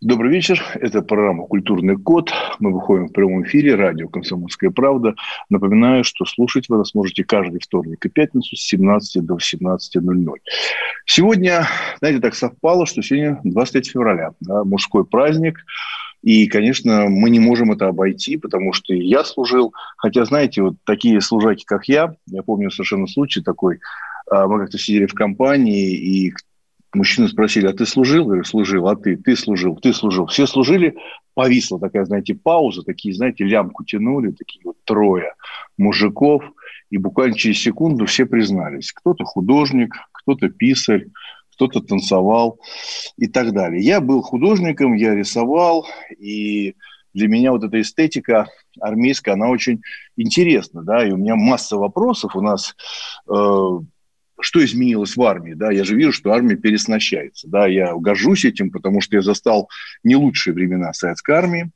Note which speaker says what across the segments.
Speaker 1: Добрый вечер. Это программа «Культурный код». Мы выходим в прямом эфире. Радио «Комсомольская правда». Напоминаю, что слушать вы нас можете каждый вторник и пятницу с 17 до 18.00. Сегодня, знаете, так совпало, что сегодня 23 февраля. Да, мужской праздник. И, конечно, мы не можем это обойти, потому что я служил. Хотя, знаете, вот такие служаки, как я, я помню совершенно случай такой, а, мы как-то сидели в компании, и Мужчины спросили, а ты служил? Я говорю, служил. А ты? Ты служил. Ты служил. Все служили. Повисла такая, знаете, пауза. Такие, знаете, лямку тянули. Такие вот трое мужиков. И буквально через секунду все признались. Кто-то художник, кто-то писарь, кто-то танцевал и так далее. Я был художником, я рисовал. И для меня вот эта эстетика армейская, она очень интересна. Да? И у меня масса вопросов. У нас... Э, что изменилось в армии, да, я же вижу, что армия переснащается, да, я горжусь этим, потому что я застал не лучшие времена советской армии,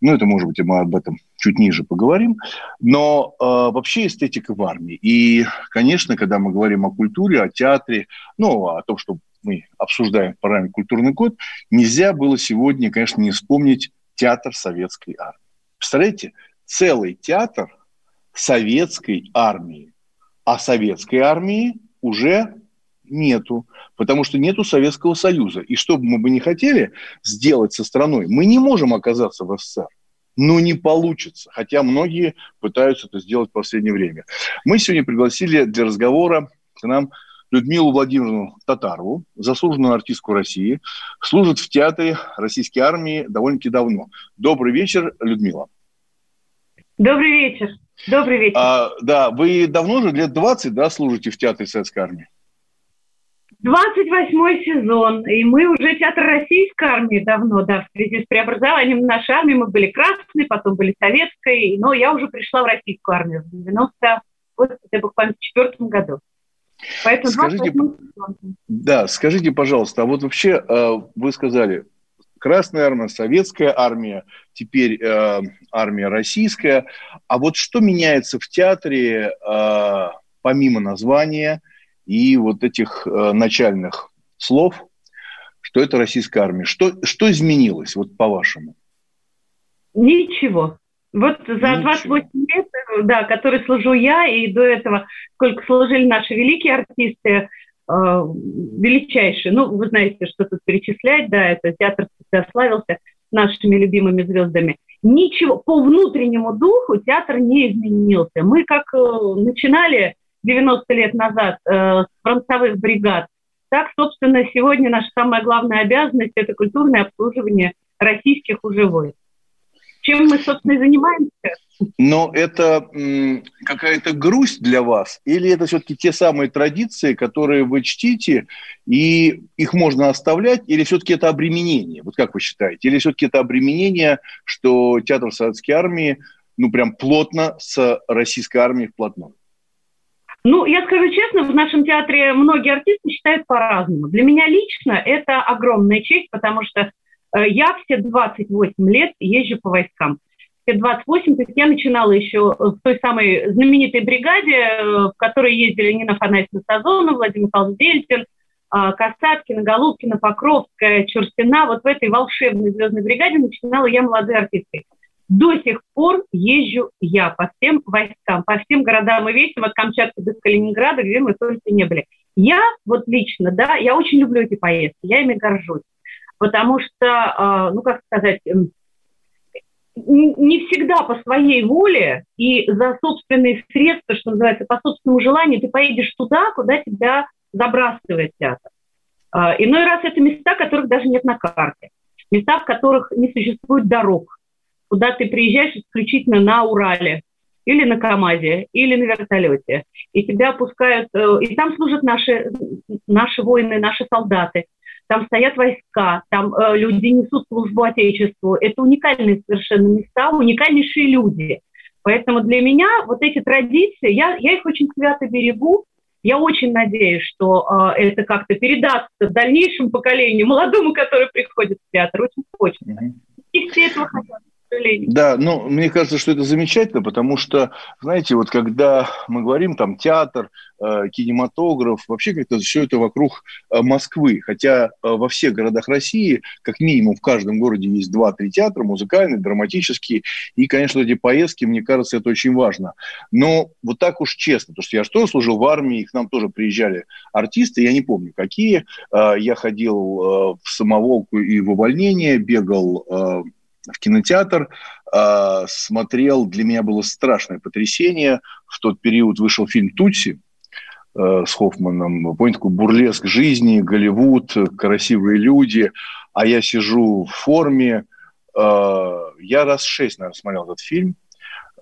Speaker 1: ну, это, может быть, мы об этом чуть ниже поговорим, но э, вообще эстетика в армии, и, конечно, когда мы говорим о культуре, о театре, ну, о том, что мы обсуждаем в программе «Культурный код», нельзя было сегодня, конечно, не вспомнить театр советской армии. Представляете, целый театр советской армии, а советской армии уже нету, потому что нету Советского Союза. И что бы мы бы не хотели сделать со страной, мы не можем оказаться в СССР. Но не получится, хотя многие пытаются это сделать в последнее время. Мы сегодня пригласили для разговора к нам Людмилу Владимировну Татарову, заслуженную артистку России, служит в театре российской армии довольно-таки давно. Добрый вечер, Людмила.
Speaker 2: Добрый вечер. Добрый вечер.
Speaker 1: А, да, вы давно уже, лет 20, да, служите в театре Советской армии?
Speaker 2: 28 сезон, и мы уже театр российской армии давно, да, в связи с преобразованием нашей армии мы были красной, потом были советской, но я уже пришла в российскую армию в 90 буквально в четвертом году.
Speaker 1: Поэтому скажите, да, скажите, пожалуйста, а вот вообще э, вы сказали, Красная армия, советская армия, теперь э, армия российская. А вот что меняется в театре э, помимо названия и вот этих э, начальных слов, что это российская армия? Что, что изменилось, вот по-вашему?
Speaker 2: Ничего. Вот за Ничего. 28 лет, да, который служу я, и до этого, сколько служили наши великие артисты, Э, величайший. Ну, вы знаете, что тут перечислять, да, это театр славился нашими любимыми звездами. Ничего, по внутреннему духу театр не изменился. Мы как э, начинали 90 лет назад э, с фронтовых бригад, так, собственно, сегодня наша самая главная обязанность – это культурное обслуживание российских уже войск. Чем мы, собственно, и занимаемся.
Speaker 1: Но это какая-то грусть для вас? Или это все-таки те самые традиции, которые вы чтите, и их можно оставлять? Или все-таки это обременение? Вот как вы считаете? Или все-таки это обременение, что театр советской армии ну прям плотно с российской армией вплотную?
Speaker 2: Ну, я скажу честно, в нашем театре многие артисты считают по-разному. Для меня лично это огромная честь, потому что э, я все 28 лет езжу по войскам. 28, то есть я начинала еще в той самой знаменитой бригаде, э, в которой ездили Нина Афанасьевна Сазонова, Владимир Михайлович Дельтин, а, Касаткина, Голубкина, Покровская, Чурстина. Вот в этой волшебной звездной бригаде начинала я молодой артисткой. До сих пор езжу я по всем войскам, по всем городам и весям, от Камчатки до Калининграда, где мы только не были. Я вот лично, да, я очень люблю эти поездки, я ими горжусь, потому что, ну, как сказать, не всегда по своей воле и за собственные средства, что называется, по собственному желанию, ты поедешь туда, куда тебя забрасывает театр. А, иной раз это места, которых даже нет на карте. Места, в которых не существует дорог, куда ты приезжаешь исключительно на Урале, или на КАМАЗе, или на вертолете. И тебя опускают, э, и там служат наши, наши воины, наши солдаты. Там стоят войска, там э, люди несут службу Отечеству. Это уникальные совершенно места, уникальнейшие люди. Поэтому для меня вот эти традиции, я, я их очень свято берегу. Я очень надеюсь, что э, это как-то передастся дальнейшему поколению, молодому, который приходит в театр. Очень хочется. И все этого хотят
Speaker 1: сожалению. Да, ну, мне кажется, что это замечательно, потому что, знаете, вот когда мы говорим там театр, э, кинематограф, вообще как-то все это вокруг э, Москвы, хотя э, во всех городах России, как минимум в каждом городе есть два-три театра, музыкальные, драматические, и, конечно, эти поездки, мне кажется, это очень важно. Но вот так уж честно, потому что я тоже служил в армии, к нам тоже приезжали артисты, я не помню какие, я ходил в самоволку и в увольнение, бегал в кинотеатр, э, смотрел, для меня было страшное потрясение. В тот период вышел фильм «Тутси», э, с Хоффманом. Помните, такой бурлеск жизни, Голливуд, красивые люди, а я сижу в форме. Э, я раз шесть, наверное, смотрел этот фильм.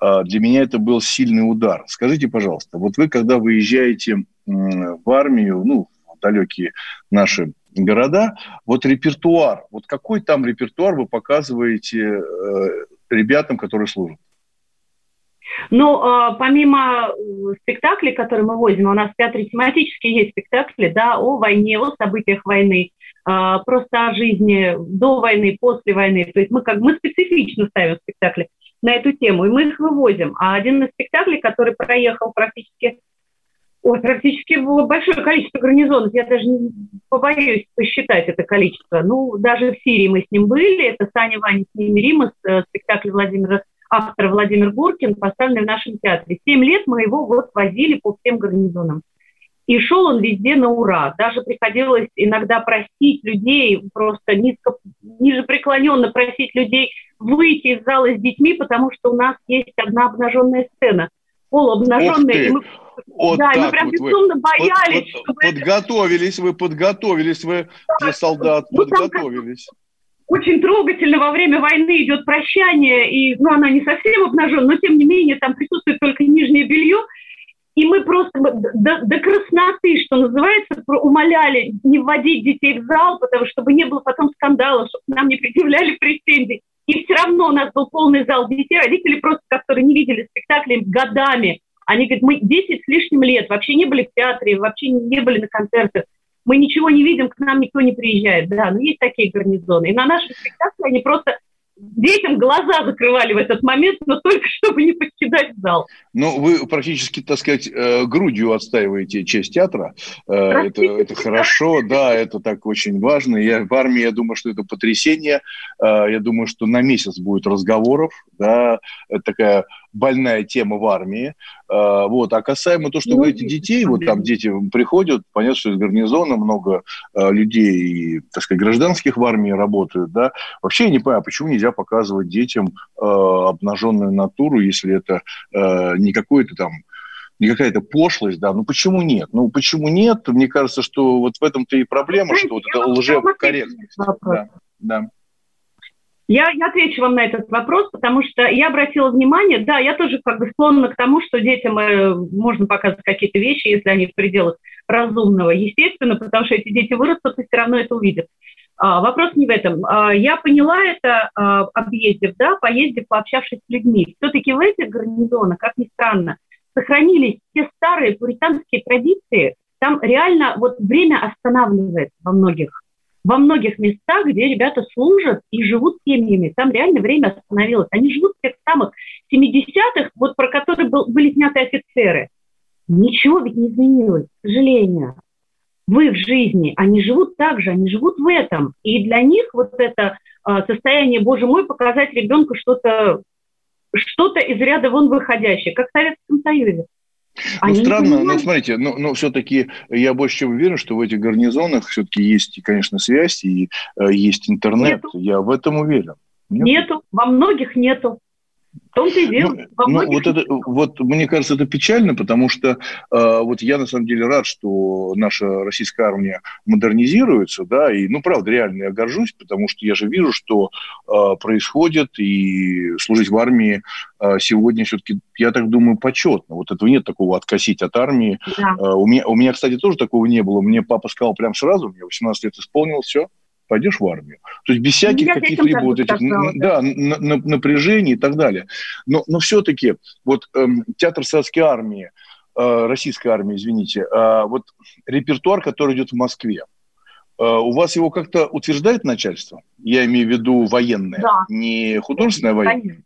Speaker 1: Э, для меня это был сильный удар. Скажите, пожалуйста, вот вы, когда выезжаете в армию, ну, далекие наши города. Вот репертуар, вот какой там репертуар вы показываете э, ребятам, которые служат?
Speaker 2: Ну, э, помимо э, спектаклей, которые мы возим, у нас в театре тематические есть спектакли, да, о войне, о событиях войны, э, просто о жизни до войны, после войны. То есть мы как мы специфично ставим спектакли на эту тему, и мы их вывозим. А один из спектаклей, который проехал практически Ой, практически было большое количество гарнизонов. Я даже не побоюсь посчитать это количество. Ну, даже в Сирии мы с ним были. Это Саня Ваня с ними Римас, э, спектакль Владимира, автора Владимир Гуркин, поставленный в нашем театре. Семь лет мы его вот возили по всем гарнизонам. И шел он везде на ура. Даже приходилось иногда просить людей, просто низко, ниже преклоненно просить людей выйти из зала с детьми, потому что у нас есть одна обнаженная сцена. Полуобнаженная. И мы
Speaker 1: вот да, мы прям вот безумно вы боялись. Под, под, подготовились, вы подготовились, вы да, солдат ну, подготовились.
Speaker 2: Очень трогательно во время войны идет прощание, и, ну, она не совсем обнажена, но тем не менее там присутствует только нижнее белье, и мы просто до, до красноты, что называется, умоляли не вводить детей в зал, потому что чтобы не было потом скандала, чтобы нам не предъявляли претензий. И все равно у нас был полный зал детей, родители просто, которые не видели спектакли годами, они говорят, мы 10 с лишним лет вообще не были в театре, вообще не были на концертах. Мы ничего не видим, к нам никто не приезжает. Да, но есть такие гарнизоны. И на наших спектаклях они просто детям глаза закрывали в этот момент, но только чтобы не покидать зал.
Speaker 1: Ну, вы практически, так сказать, э, грудью отстаиваете честь театра. Э, это, это хорошо, да, это так очень важно. Я в армии, я думаю, что это потрясение. Э, я думаю, что на месяц будет разговоров, да, это такая больная тема в армии. Вот. А касаемо того, что ну, вы говорите детей, вот там дети приходят, понятно, что из гарнизона много людей, так сказать, гражданских в армии работают, да. Вообще я не понимаю, почему нельзя показывать детям обнаженную натуру, если это не какой-то там не какая-то пошлость, да, ну почему нет? Ну почему нет? Мне кажется, что вот в этом-то и проблема, что вот это лжекорректность. Да, да.
Speaker 2: Я, я отвечу вам на этот вопрос, потому что я обратила внимание, да, я тоже как бы склонна к тому, что детям э, можно показывать какие-то вещи, если они в пределах разумного, естественно, потому что эти дети вырастут и все равно это увидят. А, вопрос не в этом. А, я поняла это, а, объездив, да, поездив, пообщавшись с людьми. Все-таки в этих гарнизонах, как ни странно, сохранились те старые пуританские традиции. Там реально вот время останавливается во многих, во многих местах, где ребята служат и живут семьями. Там реально время остановилось. Они живут в тех самых 70-х, вот про которые был, были сняты офицеры. Ничего ведь не изменилось, к сожалению в их жизни, они живут так же, они живут в этом. И для них вот это э, состояние, боже мой, показать ребенку что-то что-то из ряда вон выходящее, как в Советском Союзе.
Speaker 1: Ну, странно, но смотрите, но, но все-таки я больше чем уверен, что в этих гарнизонах все-таки есть, конечно, связь и э, есть интернет. Нету. Я в этом уверен.
Speaker 2: Нету? нету, во многих нету.
Speaker 1: Том-то и дело. Ну, ну вот, это, вот мне кажется, это печально, потому что э, вот я на самом деле рад, что наша российская армия модернизируется, да, и, ну, правда, реально я горжусь, потому что я же вижу, что э, происходит, и служить в армии э, сегодня все-таки, я так думаю, почетно. Вот этого нет такого откосить от армии. Да. Э, у, меня, у меня, кстати, тоже такого не было. Мне папа сказал прям сразу, мне 18 лет исполнилось, все, пойдешь в армию. То есть без всяких каких-либо вот этих да, на, на, напряжений и так далее. Но, но все-таки вот эм, театр советской армии, э, российской армии, извините, э, вот репертуар, который идет в Москве, э, у вас его как-то утверждает начальство? Я имею в виду военное, да. не художественное военное. Конечно.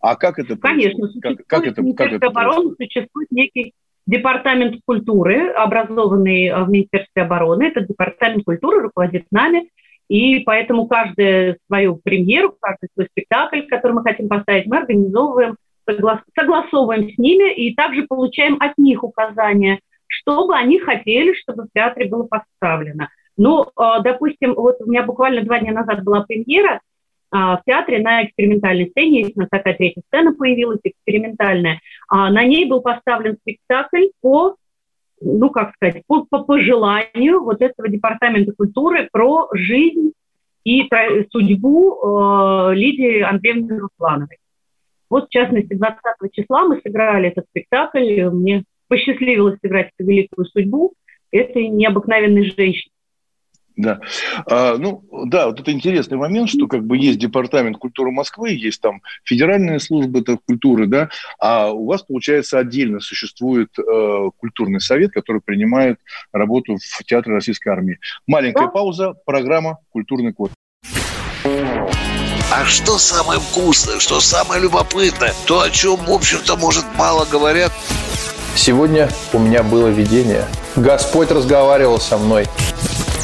Speaker 1: А как это
Speaker 2: Конечно, как, как это, как это обороны существует некий департамент культуры, образованный э, в Министерстве обороны. Этот департамент культуры руководит нами. И поэтому каждую свою премьеру, каждый свой спектакль, который мы хотим поставить, мы организовываем, согласовываем с ними и также получаем от них указания, что бы они хотели, чтобы в театре было поставлено. Ну, а, допустим, вот у меня буквально два дня назад была премьера а, в театре на экспериментальной сцене, есть у нас такая третья сцена появилась, экспериментальная. А, на ней был поставлен спектакль по ну, как сказать, по, по пожеланию вот этого департамента культуры про жизнь и судьбу э, Лидии Андреевны Руслановой. Вот, в частности, 20 числа мы сыграли этот спектакль, мне посчастливилось сыграть эту великую судьбу этой необыкновенной женщины.
Speaker 1: Да. А, ну, да, вот это интересный момент, что как бы есть департамент культуры Москвы, есть там федеральная служба культуры, да, а у вас, получается, отдельно существует э, культурный совет, который принимает работу в Театре Российской Армии. Маленькая да. пауза, программа «Культурный код».
Speaker 3: А что самое вкусное, что самое любопытное, то, о чем, в общем-то, может, мало говорят?
Speaker 4: Сегодня у меня было видение. Господь разговаривал со мной.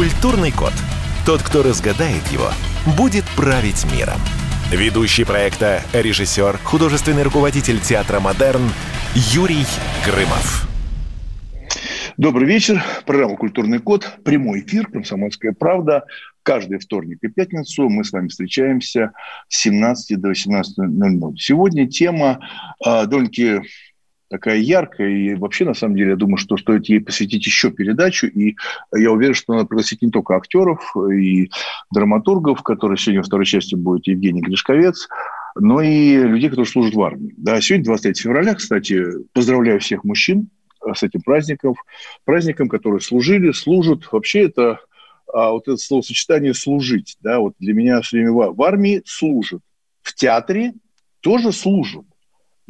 Speaker 5: Культурный код. Тот, кто разгадает его, будет править миром. Ведущий проекта, режиссер, художественный руководитель театра «Модерн» Юрий Грымов.
Speaker 1: Добрый вечер. Программа «Культурный код». Прямой эфир «Комсомольская правда». Каждый вторник и пятницу мы с вами встречаемся с 17 до 18.00. Сегодня тема э, довольно-таки такая яркая, и вообще, на самом деле, я думаю, что стоит ей посвятить еще передачу, и я уверен, что надо пригласить не только актеров и драматургов, которые сегодня во второй части будет Евгений Гришковец, но и людей, которые служат в армии. Да, сегодня 23 февраля, кстати, поздравляю всех мужчин с этим праздником, праздником, которые служили, служат. Вообще это а, вот это словосочетание «служить», да, вот для меня все время в армии служат, в театре тоже служат.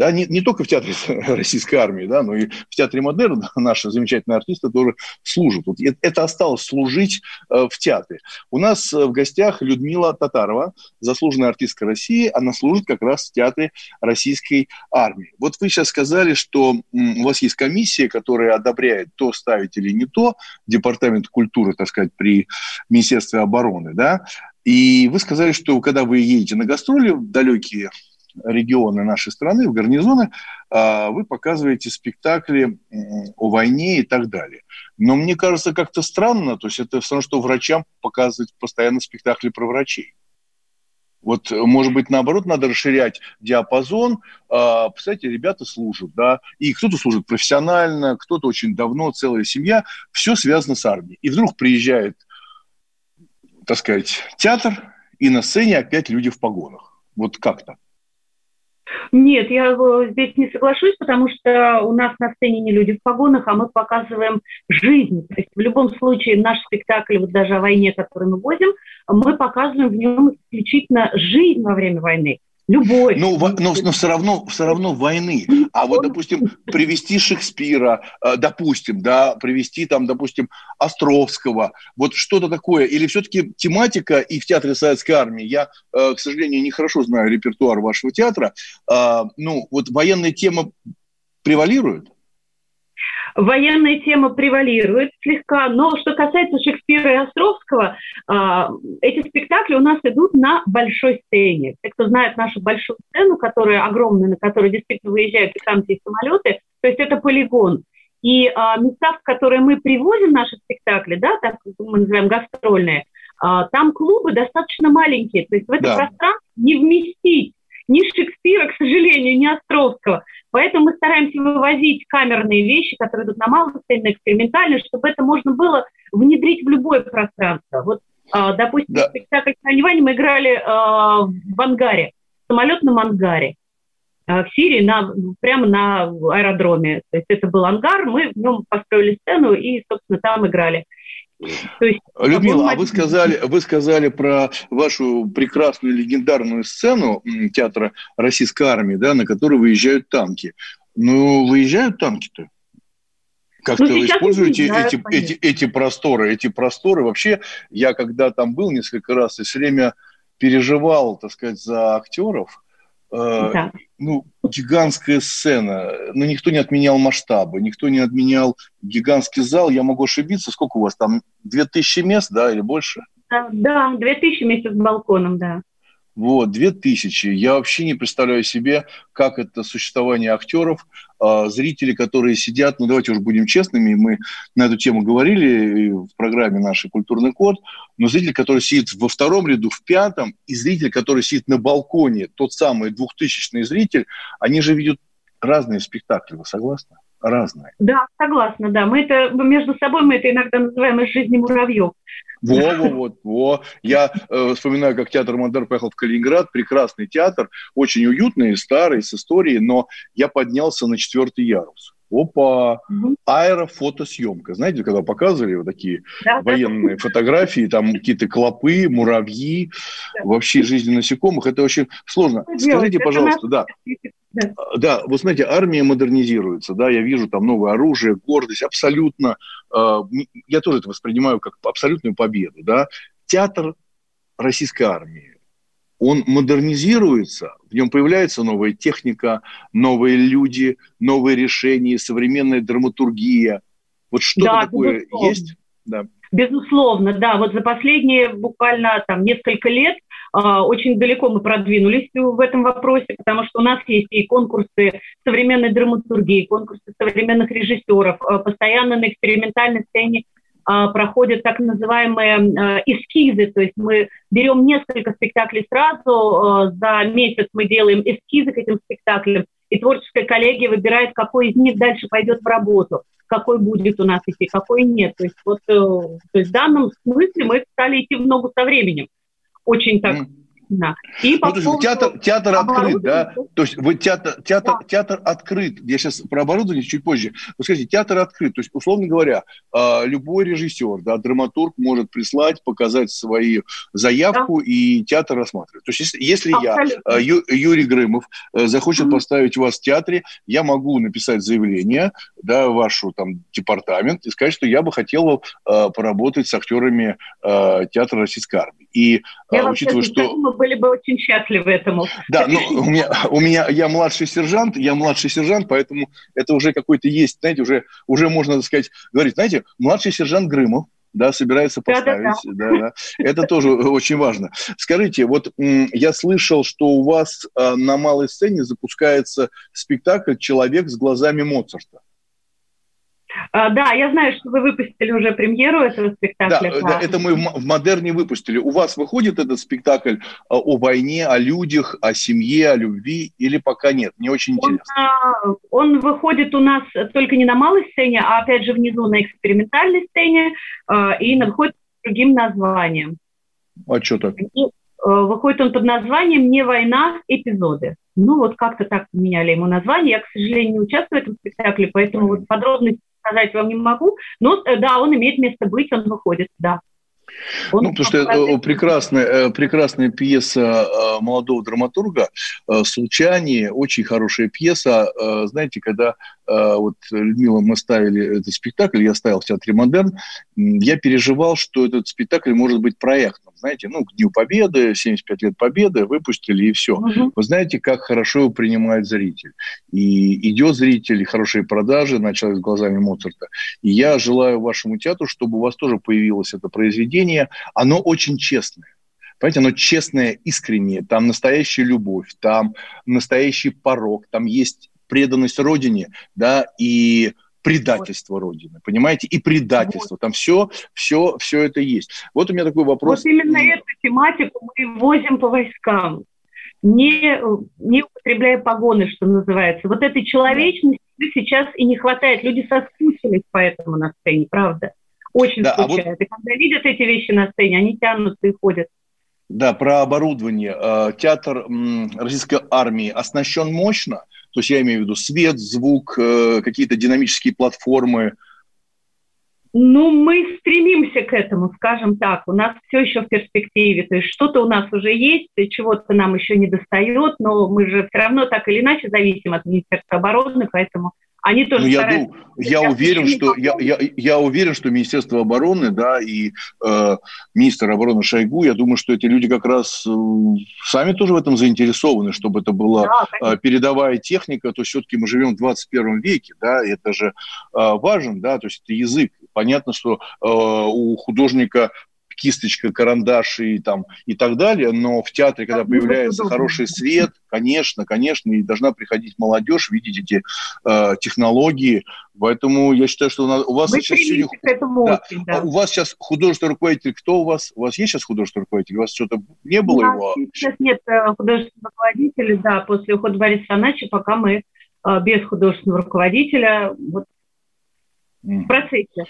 Speaker 1: Да, не, не только в театре российской армии, да, но и в театре модерн наши замечательные артисты тоже служат. Вот это осталось служить э, в театре. У нас э, в гостях Людмила Татарова, заслуженная артистка России. Она служит как раз в театре российской армии. Вот вы сейчас сказали, что у вас есть комиссия, которая одобряет то ставить или не то, департамент культуры, так сказать, при Министерстве обороны, да, и вы сказали, что когда вы едете на гастроли в далекие регионы нашей страны, в гарнизоны, а, вы показываете спектакли о войне и так далее. Но мне кажется, как-то странно, то есть это все равно, что врачам показывать постоянно спектакли про врачей. Вот, может быть, наоборот, надо расширять диапазон. А, представляете, ребята служат, да, и кто-то служит профессионально, кто-то очень давно, целая семья. Все связано с армией. И вдруг приезжает, так сказать, театр, и на сцене опять люди в погонах. Вот как то
Speaker 2: нет, я здесь не соглашусь, потому что у нас на сцене не люди в погонах, а мы показываем жизнь. То есть в любом случае наш спектакль, вот даже о войне, который мы возим, мы показываем в нем исключительно жизнь во время войны.
Speaker 1: Ну, во- но, но все равно, все равно войны. А вот, допустим, привести Шекспира, э, допустим, да, привести там, допустим, Островского, вот что-то такое. Или все-таки тематика и в Театре Советской Армии, я, э, к сожалению, не хорошо знаю репертуар вашего театра, э, ну, вот военная тема превалирует?
Speaker 2: Военная тема превалирует слегка, но что касается Шекспира и Островского, а, эти спектакли у нас идут на большой сцене. Те, кто знает нашу большую сцену, которая огромная, на которую действительно выезжают и танки, и самолеты, то есть это полигон. И а, места, в которые мы привозим наши спектакли, да, так мы называем гастрольные, а, там клубы достаточно маленькие, то есть в это да. пространство не вместить ни Шекспира, к сожалению, ни Островского. Поэтому мы стараемся вывозить камерные вещи, которые идут на малую сцену, на экспериментальную, чтобы это можно было внедрить в любое пространство. Вот, э, допустим, да. спектакль «Ваня» мы играли э, в ангаре, в самолетном ангаре э, в Сирии, на, прямо на аэродроме. То есть это был ангар, мы в нем построили сцену и, собственно, там играли.
Speaker 1: Есть, Людмила, а вы сказали, вы сказали про вашу прекрасную легендарную сцену театра российской армии, да, на которую выезжают танки. Ну, выезжают танки-то? Как-то ну, вы используете знаю, эти, эти, эти просторы, эти просторы. Вообще, я когда там был несколько раз, и все время переживал, так сказать, за актеров, Э, да. Ну, гигантская сцена, но никто не отменял масштабы, никто не отменял гигантский зал. Я могу ошибиться, сколько у вас там? Две тысячи мест, да, или больше?
Speaker 2: Да, да, две тысячи вместе с балконом, да.
Speaker 1: Вот, две тысячи. Я вообще не представляю себе, как это существование актеров, э, зрители, которые сидят, ну давайте уже будем честными, мы на эту тему говорили в программе нашей «Культурный код», но зритель, который сидит во втором ряду, в пятом, и зритель, который сидит на балконе, тот самый двухтысячный зритель, они же видят разные спектакли, вы согласны? Разные.
Speaker 2: Да, согласна, да. Мы это между собой мы это иногда называем из жизни муравьев.
Speaker 1: Во, во, вот, во. Я э, вспоминаю, как театр Модерн поехал в Калининград, прекрасный театр, очень уютный, старый, с историей, но я поднялся на четвертый ярус. Опа, угу. аэрофотосъемка. Знаете, когда показывали вот такие да, военные да. фотографии, там какие-то клопы, муравьи, да. вообще жизнь насекомых, это очень сложно. Что Скажите, делать? пожалуйста, да. Да. да, вы знаете, армия модернизируется, да, я вижу там новое оружие, гордость, абсолютно, э, я тоже это воспринимаю как абсолютную победу, да. Театр российской армии, он модернизируется, в нем появляется новая техника, новые люди, новые решения, современная драматургия. Вот что да, такое безусловно. есть?
Speaker 2: Да. Безусловно, да. Вот за последние буквально там несколько лет а, очень далеко мы продвинулись в этом вопросе, потому что у нас есть и конкурсы современной драматургии, конкурсы современных режиссеров, а, постоянно на экспериментальной сцене а, проходят так называемые эскизы, то есть мы берем несколько спектаклей сразу, за месяц мы делаем эскизы к этим спектаклям, и творческая коллегия выбирает, какой из них дальше пойдет в работу, какой будет у нас идти, какой нет. То есть вот э, то есть в данном смысле мы стали идти в ногу со временем очень так
Speaker 1: И ну, то есть театр, театр открыт, да? То есть вы театр, театр, да. театр открыт. Я сейчас про оборудование чуть позже. Вы скажите, театр открыт. То есть, условно говоря, а, любой режиссер, да, драматург может прислать, показать свою заявку, да. и театр рассматривает. То есть, если, если я, а, Ю, Юрий Грымов, э, захочет mm-hmm. поставить вас в театре, я могу написать заявление, да, вашу там департамент и сказать, что я бы хотел э, поработать с актерами э, театра российской армии. И я учитывая, что
Speaker 2: были бы очень счастливы этому.
Speaker 1: Да, ну, у меня, у меня, я младший сержант, я младший сержант, поэтому это уже какой-то есть, знаете, уже, уже можно, так сказать, говорить, знаете, младший сержант Грымов, да, собирается поставить. Да, да, да. Это тоже очень важно. Скажите, вот я слышал, что у вас э, на малой сцене запускается спектакль «Человек с глазами Моцарта».
Speaker 2: А, да, я знаю, что вы выпустили уже премьеру этого спектакля.
Speaker 1: Да, да это мы в Модерне выпустили. У вас выходит этот спектакль а, о войне, о людях, о семье, о любви или пока нет? Не очень интересно.
Speaker 2: Он, он выходит у нас только не на малой сцене, а опять же внизу на экспериментальной сцене а, и выходит с другим названием.
Speaker 1: А что так? И,
Speaker 2: выходит он под названием «Не война. Эпизоды». Ну, вот как-то так поменяли ему название. Я, к сожалению, не участвую в этом спектакле, поэтому вот подробности сказать вам не могу, но э, да, он имеет место быть, он выходит, да.
Speaker 1: Он ну, потому что это прекрасная, э, прекрасная пьеса э, молодого драматурга «Случане», очень хорошая пьеса. Знаете, когда вот Людмила, мы ставили этот спектакль, я ставил в Театре Модерн, я переживал, что этот спектакль может быть проектным. Знаете, ну, к Дню Победы, 75 лет Победы, выпустили и все. Угу. Вы знаете, как хорошо его принимает зритель. И идет зритель, и хорошие продажи, началось с глазами Моцарта. И я желаю вашему театру, чтобы у вас тоже появилось это произведение. Оно очень честное. Понимаете, оно честное, искреннее, там настоящая любовь, там настоящий порог, там есть преданность Родине, да, и предательство вот. Родины, понимаете, и предательство. Вот. Там все, все, все это есть. Вот у меня такой вопрос.
Speaker 2: Вот именно эту тематику мы возим по войскам, не, не употребляя погоны, что называется. Вот этой человечности сейчас и не хватает. Люди соскучились поэтому на сцене, правда? Очень да, скучают. А вот... И когда видят эти вещи на сцене, они тянутся и ходят.
Speaker 1: Да, про оборудование. Э, театр российской армии оснащен мощно – то есть я имею в виду свет, звук, э, какие-то динамические платформы.
Speaker 2: Ну, мы стремимся к этому, скажем так. У нас все еще в перспективе. То есть что-то у нас уже есть, чего-то нам еще не достает, но мы же все равно так или иначе зависим от Министерства обороны, поэтому они тоже ну,
Speaker 1: я, дум, я уверен, что я, я, я уверен, что Министерство обороны, да, и э, министр обороны Шойгу, я думаю, что эти люди как раз э, сами тоже в этом заинтересованы, чтобы это была да, э, передовая техника. То есть все-таки мы живем в 21 веке, да, и это же э, важен, да, то есть это язык. Понятно, что э, у художника кисточка, карандаш и, там, и так далее, но в театре, когда появляется хороший свет, конечно, конечно, и должна приходить молодежь, видеть эти э, технологии, поэтому я считаю, что у, нас, у вас Мы сейчас сегодня... Да. Очень, да. А у вас сейчас художественный руководитель, кто у вас? У вас есть сейчас художественный руководитель? У вас что-то не было у его?
Speaker 2: Сейчас нет э, художественного руководителя, да, после ухода Бориса Санача, пока мы э, без художественного руководителя вот, mm. в процессе.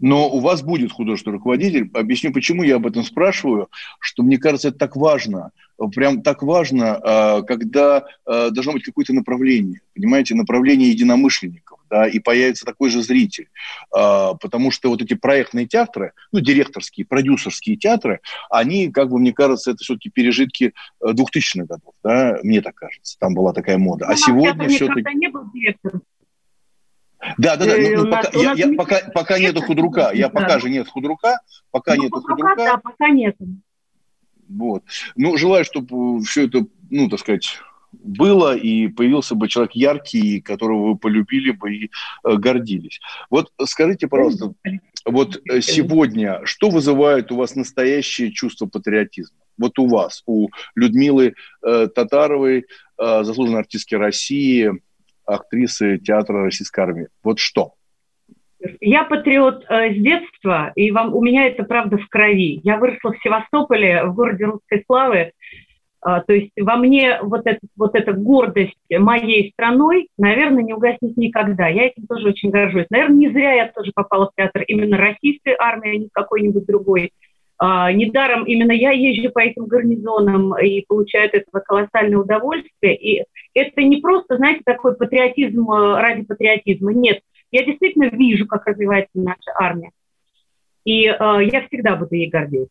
Speaker 1: Но у вас будет художественный руководитель. Объясню, почему я об этом спрашиваю, что мне кажется, это так важно. Прям так важно, а, когда а, должно быть какое-то направление, понимаете, направление единомышленников, да, и появится такой же зритель. А, потому что вот эти проектные театры, ну, директорские, продюсерские театры, они, как бы, мне кажется, это все-таки пережитки 2000-х годов, да, мне так кажется, там была такая мода. Ну, а сегодня все-таки... не был директором. Да, да, да. Ну, ну, пока, я, я, пока, пока нету худрука. Я пока же нет худрука. Пока ну, нету худрука. Да,
Speaker 2: пока нету.
Speaker 1: Вот. Ну, желаю, чтобы все это, ну, так сказать, было, и появился бы человек яркий, которого вы полюбили бы и э, гордились. Вот скажите, пожалуйста, вот э, сегодня что вызывает у вас настоящее чувство патриотизма? Вот у вас, у Людмилы э, Татаровой, э, заслуженной артистки России, актрисы театра российской армии. Вот что?
Speaker 2: Я патриот э, с детства, и вам, у меня это правда в крови. Я выросла в Севастополе, в городе русской славы. Э, то есть во мне вот, это, вот эта гордость моей страной, наверное, не угаснет никогда. Я этим тоже очень горжусь. Наверное, не зря я тоже попала в театр именно российской армии, а не какой-нибудь другой. Uh, недаром именно я езжу по этим гарнизонам и получаю от этого колоссальное удовольствие. И это не просто, знаете, такой патриотизм э, ради патриотизма. Нет, я действительно вижу, как развивается наша армия. И э, я всегда буду ей гордиться.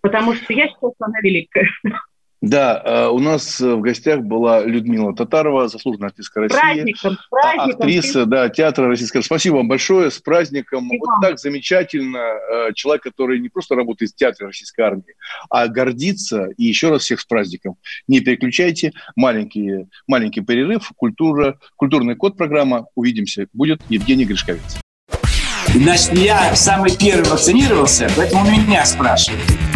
Speaker 2: Потому что я считаю, что она великая.
Speaker 1: Да, э, у нас э, в гостях была Людмила Татарова, заслуженная артистка России. Праздником, с праздником. Актриса, да, театра российского. Спасибо вам большое, с праздником. И вот вам. так замечательно. Э, человек, который не просто работает в театре российской армии, а гордится. И еще раз всех с праздником. Не переключайте. Маленький, маленький перерыв. Культура, культурный код программа. Увидимся. Будет Евгений Гришковец.
Speaker 6: Значит, я самый первый вакцинировался, поэтому меня спрашивают.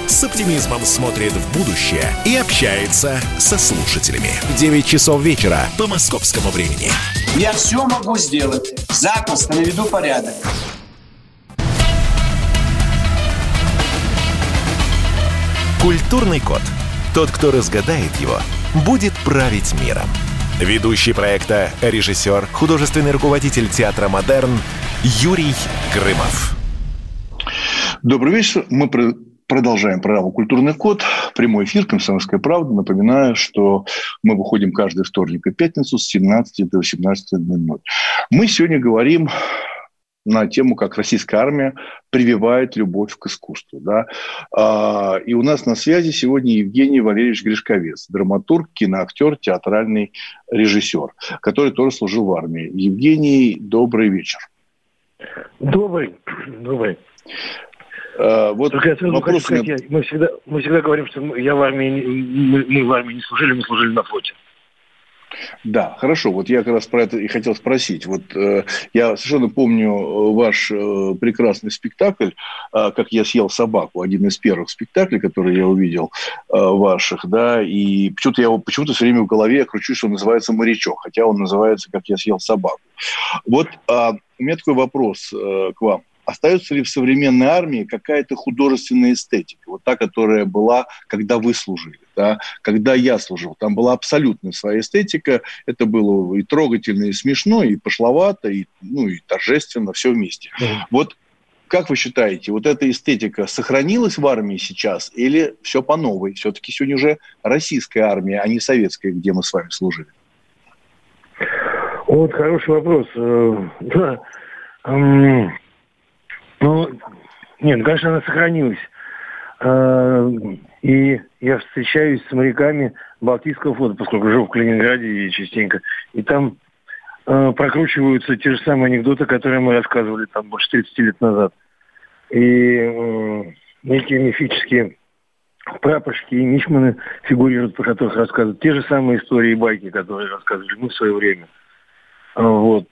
Speaker 5: с оптимизмом смотрит в будущее и общается со слушателями. 9 часов вечера по московскому времени.
Speaker 6: Я все могу сделать. Запросто наведу порядок.
Speaker 5: Культурный код. Тот, кто разгадает его, будет править миром. Ведущий проекта, режиссер, художественный руководитель театра «Модерн» Юрий Грымов.
Speaker 1: Добрый вечер. Мы Продолжаем программу «Культурный код». Прямой эфир «Комсомольская правда». Напоминаю, что мы выходим каждый вторник и пятницу с 17 до 18.00. Мы сегодня говорим на тему, как российская армия прививает любовь к искусству. Да? А, и у нас на связи сегодня Евгений Валерьевич Гришковец, драматург, киноактер, театральный режиссер, который тоже служил в армии. Евгений, добрый вечер.
Speaker 7: Добрый. Добрый.
Speaker 1: А, вот Только я вопрос...
Speaker 7: Хочу сказать, мы, всегда, мы всегда говорим, что я в армии, мы, мы в армии не служили, мы служили на флоте.
Speaker 1: Да, хорошо. Вот я как раз про это и хотел спросить. Вот э, я совершенно помню э, ваш э, прекрасный спектакль э, «Как я съел собаку», один из первых спектаклей, которые я увидел э, ваших, да, и почему-то я почему-то все время в голове кручу, что он называется «Морячок», хотя он называется «Как я съел собаку». Вот э, у меня такой вопрос э, к вам остается ли в современной армии какая-то художественная эстетика, вот та, которая была, когда вы служили, да, когда я служил. Там была абсолютно своя эстетика, это было и трогательно, и смешно, и пошловато, и, ну, и торжественно, все вместе. Mm-hmm. Вот как вы считаете, вот эта эстетика сохранилась в армии сейчас или все по новой? Все-таки сегодня уже российская армия, а не советская, где мы с вами служили.
Speaker 7: Вот хороший вопрос. Э, да. Ну, нет, ну, конечно, она сохранилась. А, и я встречаюсь с моряками Балтийского флота, поскольку живу в Калининграде и частенько. И там э, прокручиваются те же самые анекдоты, которые мы рассказывали там больше 30 лет назад. И э, некие мифические прапорщики и мичманы фигурируют, про которых рассказывают. Те же самые истории и байки, которые рассказывали мы в свое время. Вот.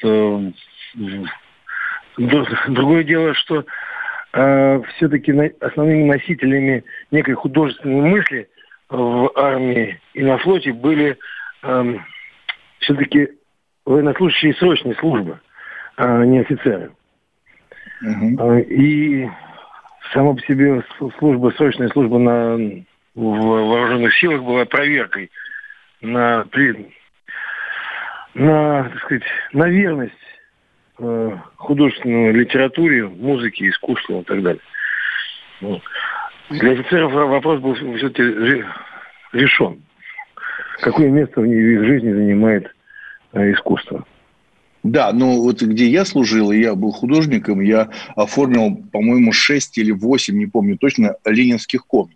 Speaker 7: Другое дело, что э, все-таки на, основными носителями некой художественной мысли в армии и на флоте были э, все-таки военнослужащие срочной службы, а не офицеры. Угу. И сама по себе служба, срочная служба на, в вооруженных силах была проверкой на, на, так сказать, на верность э, художественной литературе, музыке, искусству и так далее. Вот. Для офицеров вопрос был все-таки решен. Какое место в их жизни занимает э, искусство?
Speaker 1: Да, но вот где я служил, и я был художником, я оформил, по-моему, 6 или 8, не помню точно, ленинских комнат.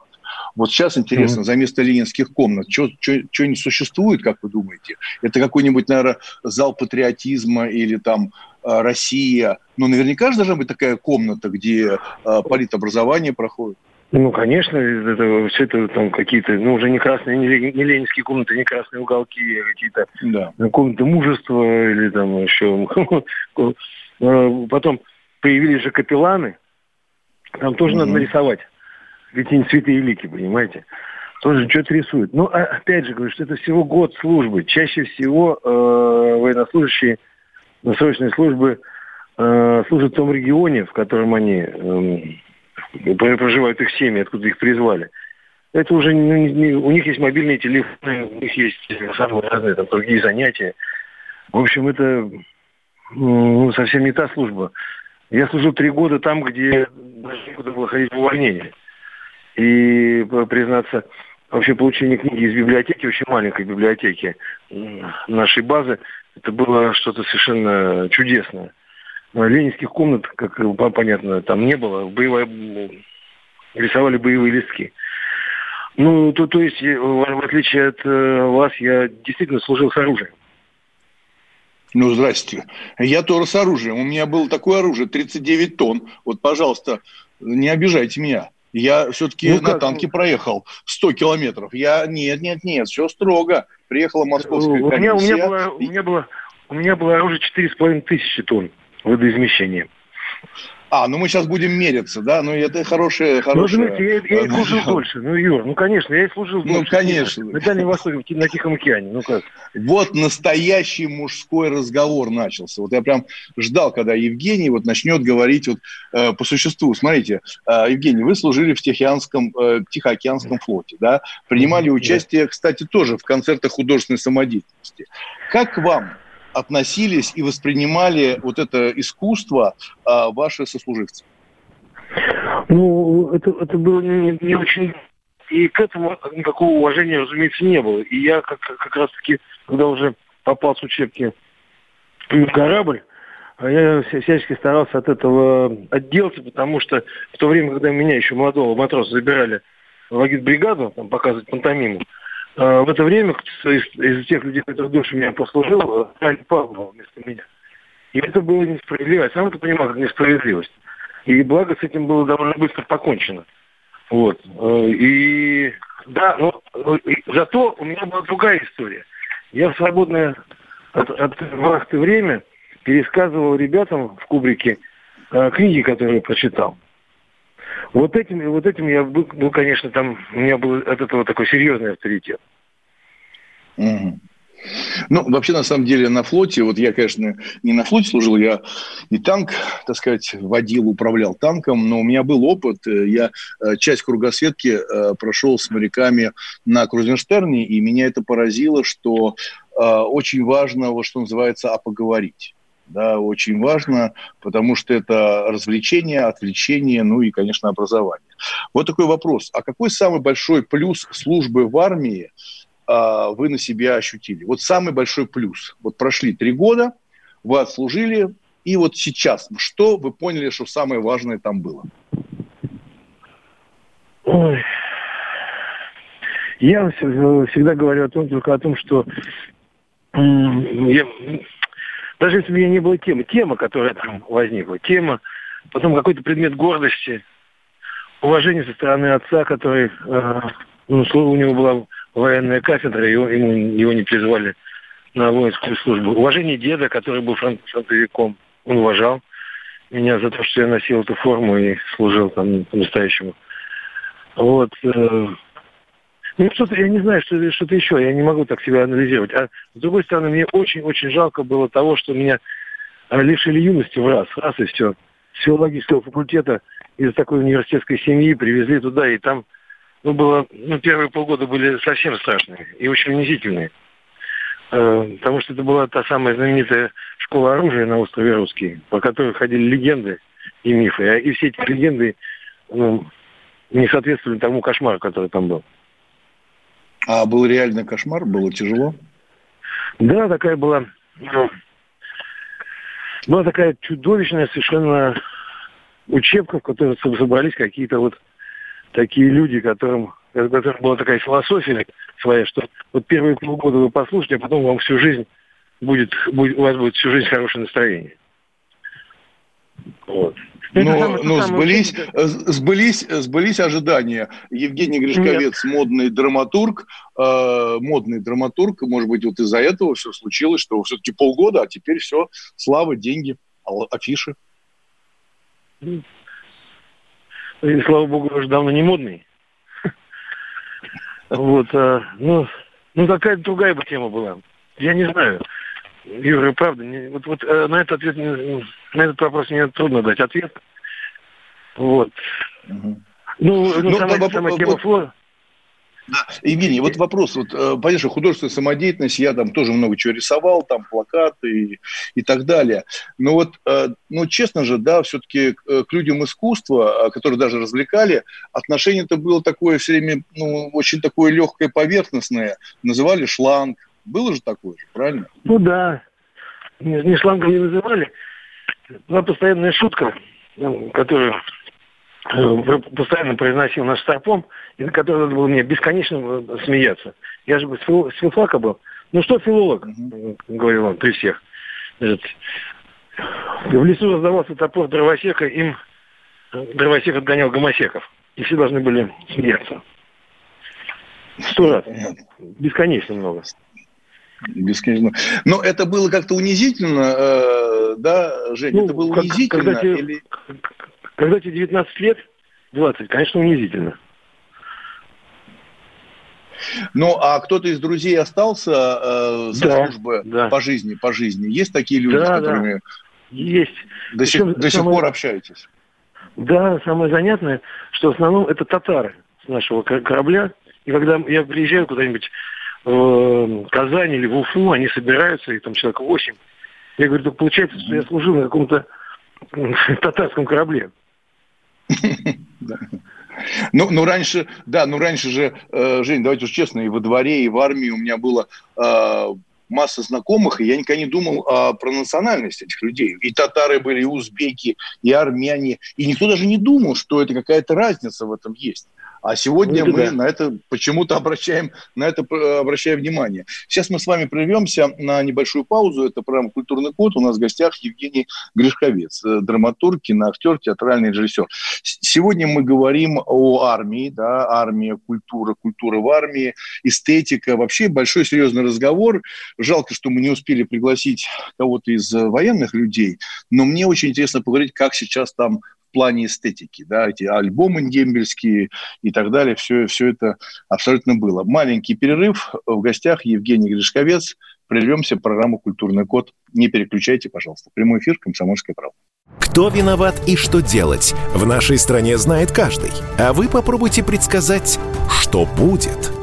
Speaker 1: Вот сейчас интересно, mm-hmm. за место ленинских комнат, что-нибудь существует, как вы думаете? Это какой-нибудь, наверное, зал патриотизма или там Россия. Но наверняка же должна быть такая комната, где а, политобразование проходит.
Speaker 7: Ну, конечно, это, все это там какие-то, ну, уже не красные, не, не ленинские комнаты, не красные уголки, а какие-то да. комнаты мужества или там еще. Потом появились же капелланы, там тоже надо нарисовать. Ведь не святые лики, понимаете? Тоже что-то рисуют. Но, опять же, говорю, что это всего год службы. Чаще всего э, военнослужащие – срочной службе э, служат в том регионе, в котором они э, проживают их семьи, откуда их призвали. Это уже не, не, у них есть мобильные телефоны, у них есть самые разные там, другие занятия. В общем, это ну, совсем не та служба. Я служил три года там, где даже некуда было ходить в увольнение. И, признаться, вообще получение книги из библиотеки, очень маленькой библиотеки нашей базы, это было что-то совершенно чудесное. Ленинских комнат, как понятно, там не было. Боевая... Рисовали боевые листки. Ну, то, то есть, э, в отличие от э, вас, я действительно служил с оружием.
Speaker 1: Ну, здрасте. Я тоже с оружием. У меня было такое оружие, 39 тонн. Вот, пожалуйста, не обижайте меня. Я все-таки ну, на танке проехал 100 километров. Я нет, нет, нет, все строго. Приехала московская
Speaker 7: у комиссия. Меня, у, меня было, у, меня было, у меня было оружие 4,5 тысячи тонн водоизмещения.
Speaker 1: А, ну мы сейчас будем мериться, да? Ну это хорошая, хорошая...
Speaker 7: Ну, знаете, я, я и служил дольше. Ну, Юр, ну, конечно, я и служил
Speaker 1: ну,
Speaker 7: дольше.
Speaker 1: Ну, конечно.
Speaker 7: На Дальнем Востоке, на Тихом океане, ну как?
Speaker 1: Вот настоящий мужской разговор начался. Вот я прям ждал, когда Евгений вот начнет говорить вот э, по существу. Смотрите, э, Евгений, вы служили в Тихоокеанском, э, Тихоокеанском флоте, да? Принимали участие, кстати, тоже в концертах художественной самодеятельности. Как вам относились и воспринимали вот это искусство а, ваши сослуживцы?
Speaker 7: Ну, это, это было не, не очень... И к этому никакого уважения, разумеется, не было. И я как, как раз-таки, когда уже попал с учебки в корабль, я всячески старался от этого отделаться, потому что в то время, когда меня еще молодого матроса забирали в агитбригаду, там, показывать пантомиму, а, в это время из, из тех людей, которые дольше меня послужил, стали Павлова вместо меня. И это было несправедливо. Я сам это понимал, как несправедливость. И благо с этим было довольно быстро покончено. Вот. Э, и да, но зато у меня была другая история. Я в свободное от, от вахты время пересказывал ребятам в кубрике э, книги, которые прочитал. Вот этим, вот этим я был, был, конечно, там у меня был от этого такой серьезный авторитет.
Speaker 1: Угу. Ну, вообще, на самом деле, на флоте, вот я, конечно, не на флоте служил, я и танк, так сказать, водил, управлял танком, но у меня был опыт. Я э, часть кругосветки э, прошел с моряками на Крузенштерне, и меня это поразило, что э, очень важно, вот что называется, а поговорить да, очень важно, потому что это развлечение, отвлечение, ну и, конечно, образование. Вот такой вопрос. А какой самый большой плюс службы в армии а, вы на себя ощутили? Вот самый большой плюс. Вот прошли три года, вы отслужили, и вот сейчас, что вы поняли, что самое важное там было?
Speaker 7: Ой. Я всегда говорю о том, только о том, что я, даже если у меня не было темы, тема, которая там возникла, тема, потом какой-то предмет гордости, уважение со стороны отца, который, э, ну, у него была военная кафедра, его, ему, его не призвали на воинскую службу. Уважение деда, который был фронт, фронтовиком, он уважал меня за то, что я носил эту форму и служил там по-настоящему. Вот. Ну, что-то, я не знаю, что, что-то еще, я не могу так себя анализировать. А с другой стороны, мне очень-очень жалко было того, что меня а, лишили юности в раз, раз и все. С филологического факультета из такой университетской семьи привезли туда, и там, ну, было, ну, первые полгода были совсем страшные и очень унизительные. Э, потому что это была та самая знаменитая школа оружия на острове Русский, по которой ходили легенды и мифы. А, и все эти легенды ну, не соответствовали тому кошмару, который там был.
Speaker 1: А был реально кошмар? Было тяжело?
Speaker 7: Да, такая была, ну, была такая чудовищная совершенно учебка, в которой собрались какие-то вот такие люди, которым, у которых была такая философия своя, что вот первые полгода вы послушаете, а потом вам всю жизнь будет, будет у вас будет всю жизнь хорошее настроение.
Speaker 1: Вот. Но, но сбылись, э, сбылись, сбылись ожидания. Евгений Гришковец, Нет. модный драматург, э, модный драматург, может быть, вот из-за этого все случилось, что все-таки полгода, а теперь все, слава, деньги, афиши.
Speaker 7: И, слава богу, уже давно не модный. Вот, э, ну, ну какая-то другая бы тема была. Я не знаю. Юра, правда, не, вот, вот э, на этот ответ, на этот вопрос мне трудно дать ответ. Вот. Угу. Ну, ну, самая, да, самая тема флора.
Speaker 1: Да. Евгений, вот вопрос, вот, э, понятно, художественная самодеятельность, я там тоже много чего рисовал, там плакаты и, и так далее. Но вот, э, ну, честно же, да, все-таки к людям искусства, которые даже развлекали, отношение-то было такое все время, ну, очень такое легкое, поверхностное. Называли шланг, было же такое же, правильно?
Speaker 7: Ну да. Не, не шлангом не называли. Была постоянная шутка, ну, которую э, постоянно произносил наш старпом, и на которой надо было мне бесконечно э, смеяться. Я же с филфака был. Ну что филолог, говорил он при всех. В лесу раздавался топор дровосека, им э, дровосек отгонял гомосеков. И все должны были смеяться. Сто раз. Бесконечно много.
Speaker 1: Бесконечно. Но это было как-то унизительно э, да, Женя, ну, это было как, унизительно?
Speaker 7: Когда тебе, или... когда тебе 19 лет, 20, конечно, унизительно.
Speaker 1: Ну, а кто-то из друзей остался э, со да, службы да. по жизни, по жизни? Есть такие люди, да, с которыми... Да.
Speaker 7: Есть.
Speaker 1: До, сих, до сих пор общаетесь?
Speaker 7: Да, самое занятное, что в основном это татары с нашего корабля. И когда я приезжаю куда-нибудь в Казань или в Уфу, они собираются, и там человек 8. Я говорю, так получается, что я служил на каком-то татарском корабле.
Speaker 1: Ну, ну раньше, да, ну раньше же, э, Жень, давайте уж честно, и во дворе, и в армии у меня было э, масса знакомых, и я никогда не думал а, про национальность этих людей. И татары были, и узбеки, и армяне. И никто даже не думал, что это какая-то разница в этом есть. А сегодня ну, мы да. на это почему-то обращаем, на это обращаем внимание. Сейчас мы с вами прервемся на небольшую паузу. Это программа «Культурный код». У нас в гостях Евгений Гришковец, э, драматург, киноактер, театральный режиссер. Сегодня мы говорим о армии, да, армия, культура, культура в армии, эстетика. Вообще большой серьезный разговор. Жалко, что мы не успели пригласить кого-то из военных людей, но мне очень интересно поговорить, как сейчас там плане эстетики, да, эти альбомы дембельские и так далее, все, все это абсолютно было. Маленький перерыв, в гостях Евгений Гришковец, прервемся, программу «Культурный код». Не переключайте, пожалуйста. Прямой эфир «Комсомольская правда».
Speaker 5: Кто виноват и что делать, в нашей стране знает каждый. А вы попробуйте предсказать, что будет –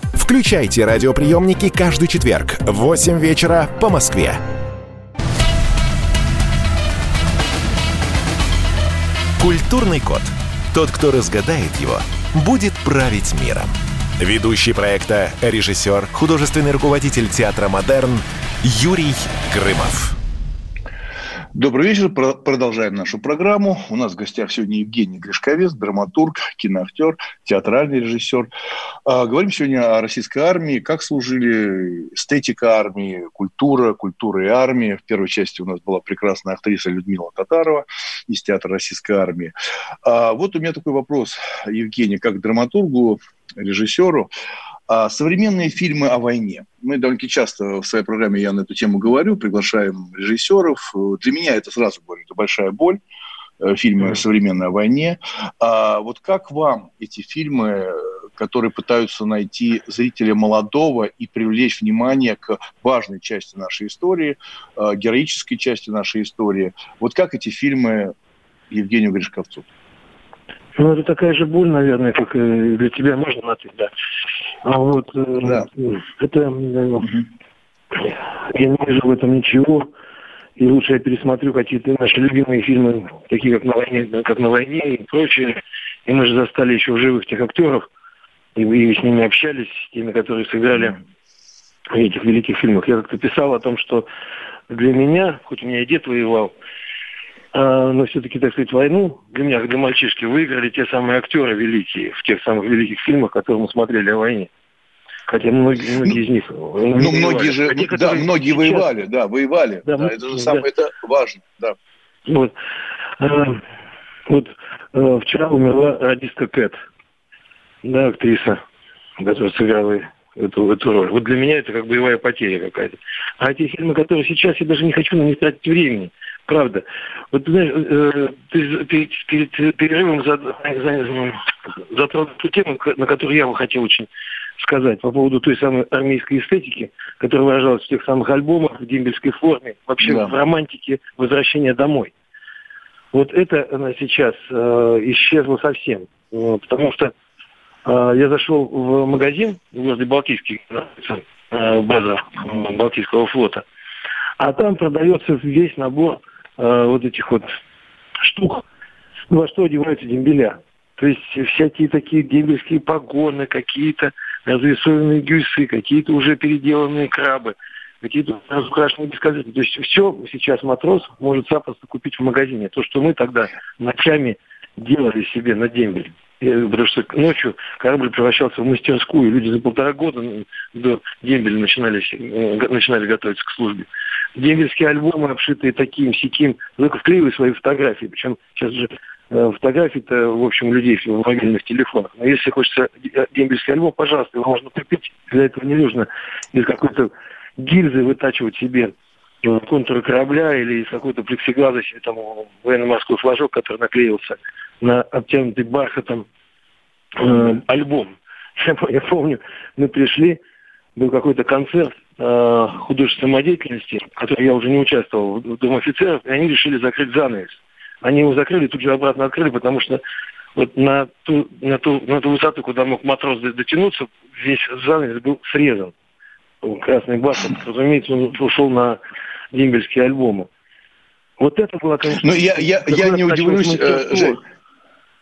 Speaker 5: Включайте радиоприемники каждый четверг в 8 вечера по Москве. Культурный код. Тот, кто разгадает его, будет править миром. Ведущий проекта, режиссер, художественный руководитель театра «Модерн» Юрий Грымов.
Speaker 1: Добрый вечер. Продолжаем нашу программу. У нас в гостях сегодня Евгений Гришковец, драматург, киноактер, театральный режиссер. А, говорим сегодня о российской армии, как служили эстетика армии, культура, культура и армия. В первой части у нас была прекрасная актриса Людмила Татарова из театра российской армии. А, вот у меня такой вопрос, Евгений, как драматургу, режиссеру. А современные фильмы о войне. Мы довольно часто в своей программе я на эту тему говорю, приглашаем режиссеров. Для меня это сразу говорю, это большая боль э, фильмы современной о войне. А вот как вам эти фильмы, которые пытаются найти зрителя молодого и привлечь внимание к важной части нашей истории, э, героической части нашей истории, вот как эти фильмы Евгению Гришковцу?
Speaker 7: Ну, это такая же боль, наверное, как и для тебя, можно на да. А вот э, да. это... Угу. Я не вижу в этом ничего. И лучше я пересмотрю какие-то наши любимые фильмы, такие как «На войне», как «На войне» и прочее. И мы же застали еще в живых тех актеров, и, и с ними общались, с теми, которые сыграли в этих великих фильмах. Я как-то писал о том, что для меня, хоть у меня и дед воевал, но все-таки, так сказать, войну для меня, для мальчишки, выиграли те самые актеры великие в тех самых великих фильмах, которые мы смотрели о войне. Хотя многие, многие из них...
Speaker 1: Ну, ну многие же, Хотя, да, многие сейчас... воевали, да, воевали. Да, да, это же самое, да. это важно, да.
Speaker 7: Вот, а, вот а, вчера умерла радистка Кэт, да, актриса, которая сыграла эту, эту роль. Вот для меня это как боевая потеря какая-то. А те фильмы, которые сейчас, я даже не хочу на них тратить времени. Правда. Вот ты знаешь, э, ты перед, перерывом затронул ту тему, на которую я бы хотел очень сказать по поводу той самой армейской эстетики, которая выражалась в тех самых альбомах, в дембельской форме, вообще да. в романтике возвращения домой. Вот это она сейчас э, исчезло совсем. Э, потому что э, я зашел в магазин возле Балтийских, э, база Балтийского флота, а там продается весь набор э, вот этих вот штук, во что одеваются дембеля. То есть всякие такие дембельские погоны, какие-то разрисованные гюсы, какие-то уже переделанные крабы, какие-то разукрашенные бескозырки. То есть все сейчас матрос может запросто купить в магазине. То, что мы тогда ночами делали себе на дембель. Потому что ночью корабль превращался в мастерскую. Люди за полтора года до дембеля начинали, э, начинали готовиться к службе. Дембельские альбомы, обшитые таким, сяким, только вклеивали свои фотографии. Причем сейчас же э, фотографии-то, в общем, людей в мобильных телефонах. Но если хочется дембельский альбом, пожалуйста, его можно купить. Для этого не нужно из какой-то гильзы вытачивать себе э, контуры корабля или из какой-то плексиглаза себе там военно-морской флажок, который наклеился на обтянутый бархатом э, альбом. Я, я помню, мы пришли, был какой-то концерт э, художественной самодеятельности, в котором я уже не участвовал, в Дом офицеров, и они решили закрыть занавес. Они его закрыли, тут же обратно открыли, потому что вот на ту, на ту, на ту высоту, куда мог матрос дотянуться, весь занавес был срезан. Красный бархат, разумеется, он ушел на дембельские альбомы. Вот это было, конечно...
Speaker 1: Ну, я, я, я не удивлюсь, э, Жень,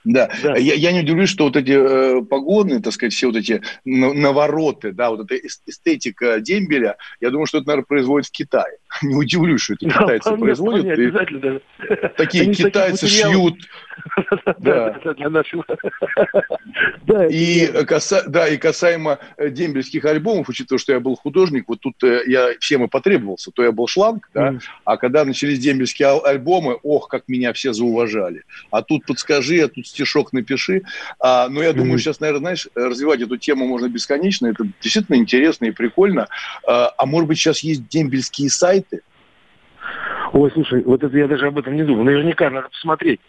Speaker 1: да. да. Я, я не удивлюсь, что вот эти э, погоны, так сказать, все вот эти навороты, да, вот эта эстетика дембеля, я думаю, что это, наверное, производит в Китае. Не удивлюсь, что это да, китайцы вполне, производят. Вполне, обязательно. Такие Они китайцы шьют. Да, да, и, каса, да, и касаемо э, дембельских альбомов, учитывая, что я был художник, вот тут э, я всем и потребовался, то я был шланг, да, а когда начались дембельские альбомы, ох, как меня все зауважали. А тут подскажи, а тут стишок напиши. А, но я думаю, mm-hmm. сейчас, наверное, знаешь, развивать эту тему можно бесконечно. Это действительно интересно и прикольно. А, а может быть, сейчас есть дембельские сайты?
Speaker 7: Ой, слушай, вот это я даже об этом не думал. Наверняка надо посмотреть.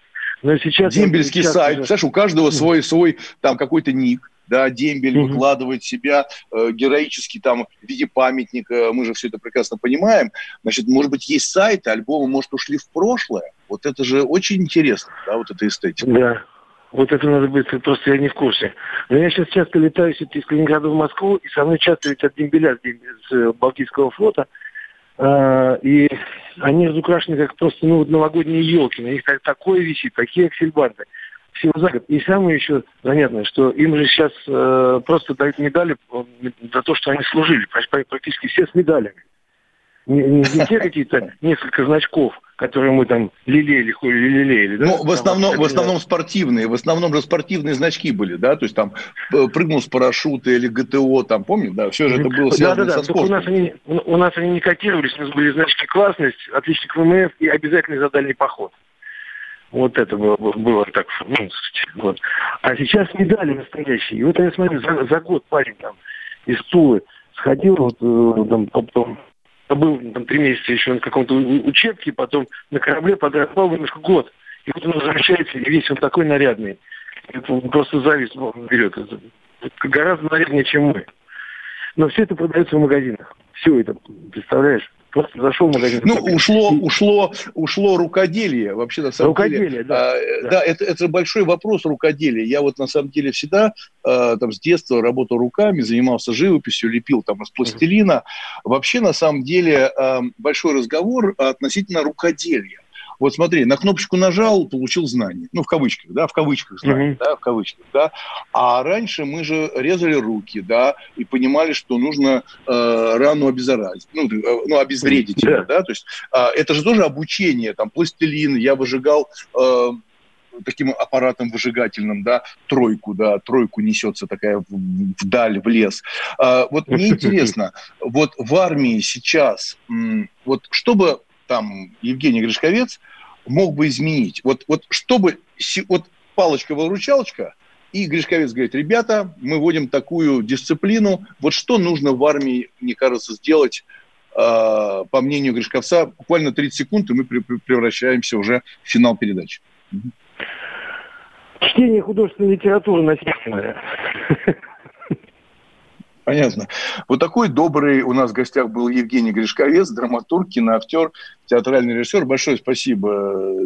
Speaker 7: Но сейчас...
Speaker 1: Дембельский сейчас сайт. Уже... Знаешь, у каждого свой, свой там какой-то ник да, дембель mm-hmm. выкладывает себя э, героически там в виде памятника, мы же все это прекрасно понимаем. Значит, может быть, есть сайты, альбомы, может, ушли в прошлое. Вот это же очень интересно, да, вот эта эстетика.
Speaker 7: Да. Вот это надо быть, просто я не в курсе. Но я сейчас часто летаю из Калининграда в Москву, и со мной часто летят дембеля с э, Балтийского флота. Э, и они разукрашены как просто ну, вот новогодние елки. На них так, такое висит, такие аксельбанты. Всего за год. И самое еще занятное, что им же сейчас э, просто дают медали за то, что они служили. Практически все с медалями. Не, не, те какие-то несколько значков, которые мы там лелеяли, хули лелеяли. Да?
Speaker 1: Ну, в основном, в основном спортивные, в основном же спортивные значки были, да, то есть там э, прыгнул с парашюта или ГТО, там, помню, да, все же это было связано да, да, да. со спортом. У нас, они,
Speaker 7: у нас они не котировались, у нас были значки классность, отличник ВМФ и обязательный за дальний поход. Вот это было, было так, ну, вот. А сейчас медали настоящие. И вот я смотрю, за, за год парень там из Тулы сходил, вот, э, там, потом был там три месяца еще на каком-то учебке, потом на корабле подрастал немножко год. И вот он возвращается, и весь он такой нарядный. Это просто зависть берет. Это гораздо наряднее, чем мы. Но все это продается в магазинах. Все это, представляешь? Просто зашел в магазин.
Speaker 1: Ну, ушло, ушло, ушло рукоделие. Вообще, на самом рукоделие, деле. Да, а, да. да это, это большой вопрос рукоделия. Я вот, на самом деле, всегда а, там с детства работал руками, занимался живописью, лепил там из пластилина. Вообще, на самом деле, а, большой разговор относительно рукоделия. Вот смотри, на кнопочку нажал, получил знание. Ну, в кавычках, да, в кавычках знание, mm-hmm. да, в кавычках, да. А раньше мы же резали руки, да, и понимали, что нужно э, рану обеззаразить, ну, э, ну обезвредить mm-hmm. ее, да. То есть э, это же тоже обучение, там, пластилин, я выжигал... Э, таким аппаратом выжигательным, да, тройку, да, тройку несется такая вдаль, в лес. А, вот мне интересно, вот в армии сейчас, вот чтобы там Евгений Гришковец мог бы изменить? Вот, вот чтобы, вот палочка-выручалочка, и Гришковец говорит, ребята, мы вводим такую дисциплину, вот что нужно в армии, мне кажется, сделать, э, по мнению Гришковца, буквально 30 секунд, и мы превращаемся уже в финал передачи.
Speaker 7: Чтение художественной литературы насильственное.
Speaker 1: Понятно. Вот такой добрый у нас в гостях был Евгений Гришковец, драматург, киноактер, театральный режиссер. Большое спасибо,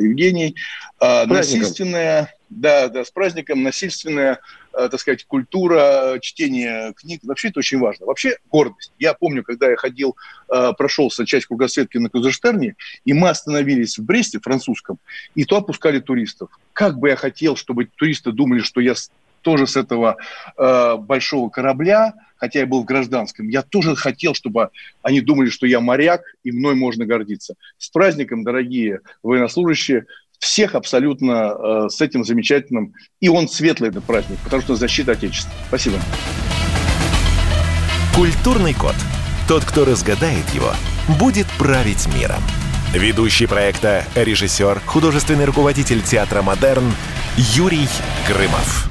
Speaker 1: Евгений. А, насильственная, да, да, с праздником, насильственная, а, так сказать, культура чтения книг. Вообще это очень важно. Вообще гордость. Я помню, когда я ходил, а, прошелся часть кругосветки на Кузерштерне, и мы остановились в Бресте, французском, и то опускали туристов. Как бы я хотел, чтобы туристы думали, что я тоже с этого э, большого корабля, хотя я был в гражданском, я тоже хотел, чтобы они думали, что я моряк, и мной можно гордиться. С праздником, дорогие военнослужащие, всех абсолютно э, с этим замечательным. И он светлый, этот праздник, потому что защита Отечества. Спасибо.
Speaker 5: Культурный код. Тот, кто разгадает его, будет править миром. Ведущий проекта, режиссер, художественный руководитель театра «Модерн» Юрий Грымов.